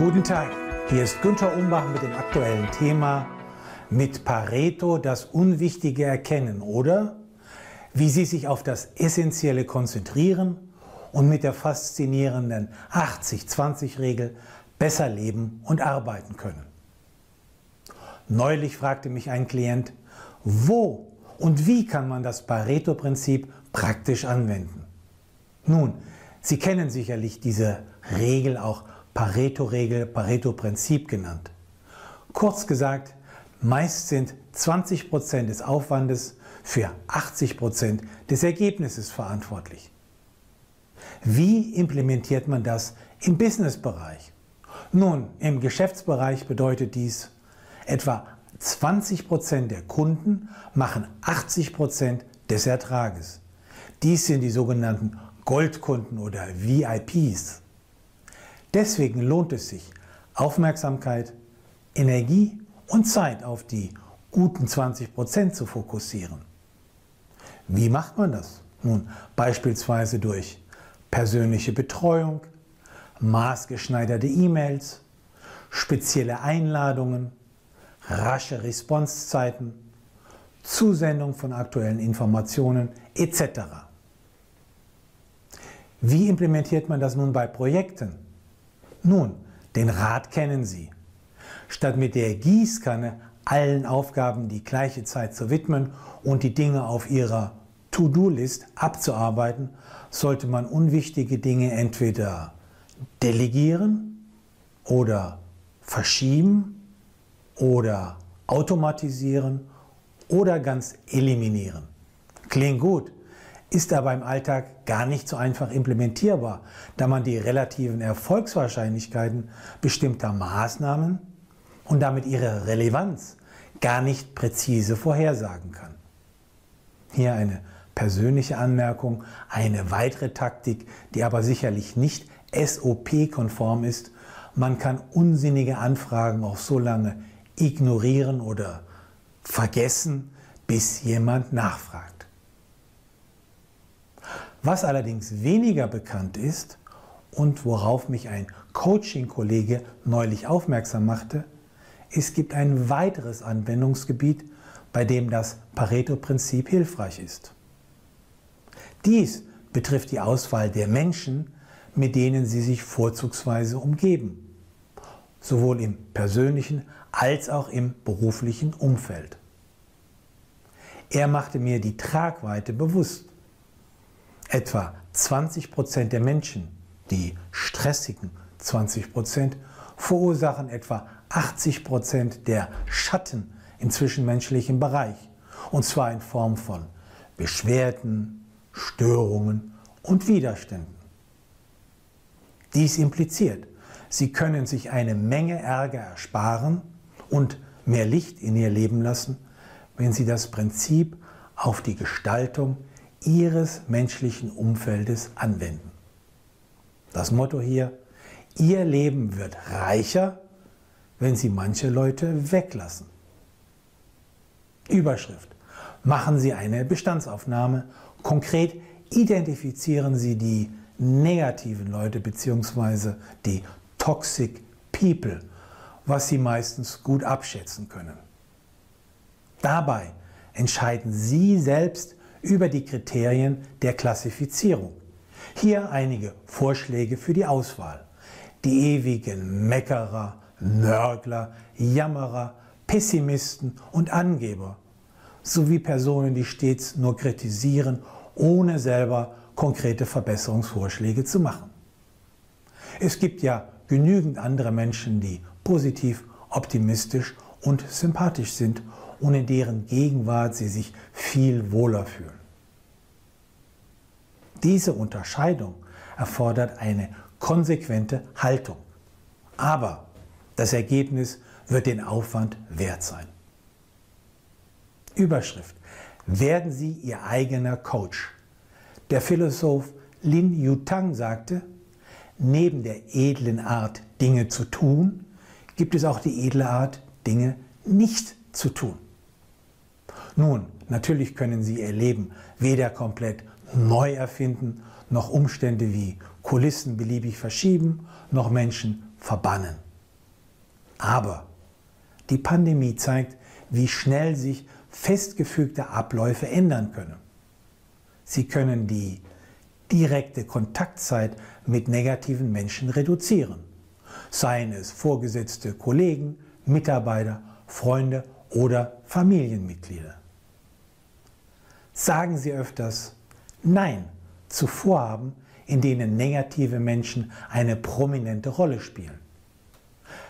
Guten Tag, hier ist Günther Umbach mit dem aktuellen Thema mit Pareto das Unwichtige erkennen oder wie Sie sich auf das Essentielle konzentrieren und mit der faszinierenden 80-20-Regel besser leben und arbeiten können. Neulich fragte mich ein Klient, wo und wie kann man das Pareto-Prinzip praktisch anwenden? Nun, Sie kennen sicherlich diese Regel auch Pareto-Regel, Pareto-Prinzip genannt. Kurz gesagt, meist sind 20% des Aufwandes für 80% des Ergebnisses verantwortlich. Wie implementiert man das im Businessbereich? Nun, im Geschäftsbereich bedeutet dies, etwa 20% der Kunden machen 80% des Ertrages. Dies sind die sogenannten Goldkunden oder VIPs. Deswegen lohnt es sich, Aufmerksamkeit, Energie und Zeit auf die guten 20% zu fokussieren. Wie macht man das? Nun, beispielsweise durch persönliche Betreuung, maßgeschneiderte E-Mails, spezielle Einladungen, rasche Responsezeiten, Zusendung von aktuellen Informationen etc. Wie implementiert man das nun bei Projekten? Nun, den Rat kennen Sie. Statt mit der Gießkanne allen Aufgaben die gleiche Zeit zu widmen und die Dinge auf Ihrer To-Do-List abzuarbeiten, sollte man unwichtige Dinge entweder delegieren oder verschieben oder automatisieren oder ganz eliminieren. Klingt gut ist aber im Alltag gar nicht so einfach implementierbar, da man die relativen Erfolgswahrscheinlichkeiten bestimmter Maßnahmen und damit ihre Relevanz gar nicht präzise vorhersagen kann. Hier eine persönliche Anmerkung, eine weitere Taktik, die aber sicherlich nicht SOP-konform ist. Man kann unsinnige Anfragen auch so lange ignorieren oder vergessen, bis jemand nachfragt. Was allerdings weniger bekannt ist und worauf mich ein Coaching-Kollege neulich aufmerksam machte, es gibt ein weiteres Anwendungsgebiet, bei dem das Pareto-Prinzip hilfreich ist. Dies betrifft die Auswahl der Menschen, mit denen Sie sich vorzugsweise umgeben, sowohl im persönlichen als auch im beruflichen Umfeld. Er machte mir die Tragweite bewusst. Etwa 20 Prozent der Menschen, die stressigen 20 Prozent, verursachen etwa 80 Prozent der Schatten im zwischenmenschlichen Bereich. Und zwar in Form von Beschwerden, Störungen und Widerständen. Dies impliziert, Sie können sich eine Menge Ärger ersparen und mehr Licht in Ihr Leben lassen, wenn Sie das Prinzip auf die Gestaltung ihres menschlichen Umfeldes anwenden. Das Motto hier, Ihr Leben wird reicher, wenn Sie manche Leute weglassen. Überschrift. Machen Sie eine Bestandsaufnahme. Konkret identifizieren Sie die negativen Leute bzw. die Toxic People, was Sie meistens gut abschätzen können. Dabei entscheiden Sie selbst, über die Kriterien der Klassifizierung. Hier einige Vorschläge für die Auswahl. Die ewigen Meckerer, Nörgler, Jammerer, Pessimisten und Angeber sowie Personen, die stets nur kritisieren, ohne selber konkrete Verbesserungsvorschläge zu machen. Es gibt ja genügend andere Menschen, die positiv, optimistisch und sympathisch sind und in deren Gegenwart sie sich viel wohler fühlen. Diese Unterscheidung erfordert eine konsequente Haltung. Aber das Ergebnis wird den Aufwand wert sein. Überschrift. Werden Sie Ihr eigener Coach. Der Philosoph Lin Yutang sagte, neben der edlen Art, Dinge zu tun, gibt es auch die edle Art, Dinge nicht zu tun. Nun, natürlich können Sie Ihr Leben weder komplett neu erfinden, noch Umstände wie Kulissen beliebig verschieben, noch Menschen verbannen. Aber die Pandemie zeigt, wie schnell sich festgefügte Abläufe ändern können. Sie können die direkte Kontaktzeit mit negativen Menschen reduzieren, seien es vorgesetzte Kollegen, Mitarbeiter, Freunde oder Familienmitglieder. Sagen Sie öfters Nein zu Vorhaben, in denen negative Menschen eine prominente Rolle spielen.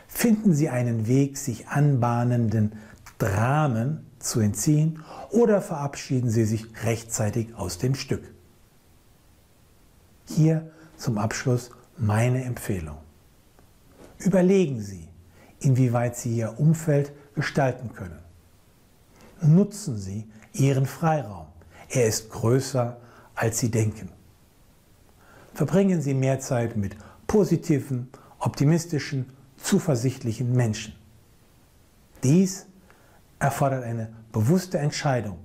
Finden Sie einen Weg, sich anbahnenden Dramen zu entziehen oder verabschieden Sie sich rechtzeitig aus dem Stück. Hier zum Abschluss meine Empfehlung. Überlegen Sie, inwieweit Sie Ihr Umfeld gestalten können. Nutzen Sie Ihren Freiraum. Er ist größer, als Sie denken. Verbringen Sie mehr Zeit mit positiven, optimistischen, zuversichtlichen Menschen. Dies erfordert eine bewusste Entscheidung,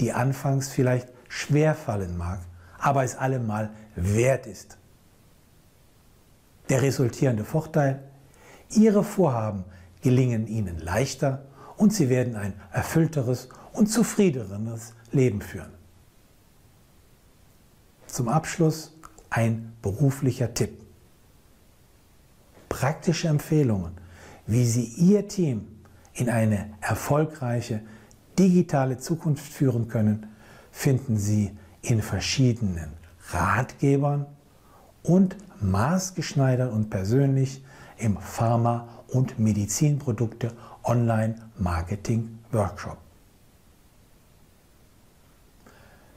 die anfangs vielleicht schwer fallen mag, aber es allemal wert ist. Der resultierende Vorteil, Ihre Vorhaben gelingen Ihnen leichter und Sie werden ein erfüllteres und zufriedeneres Leben führen. Zum Abschluss ein beruflicher Tipp. Praktische Empfehlungen, wie Sie Ihr Team in eine erfolgreiche digitale Zukunft führen können, finden Sie in verschiedenen Ratgebern und maßgeschneidert und persönlich im Pharma- und Medizinprodukte Online-Marketing-Workshop.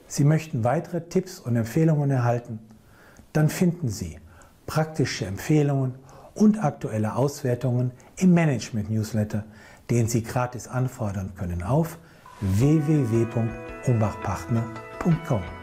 Sie möchten weitere Tipps und Empfehlungen erhalten? Dann finden Sie praktische Empfehlungen und aktuelle Auswertungen im Management-Newsletter, den Sie gratis anfordern können auf www.umbachpartner.com.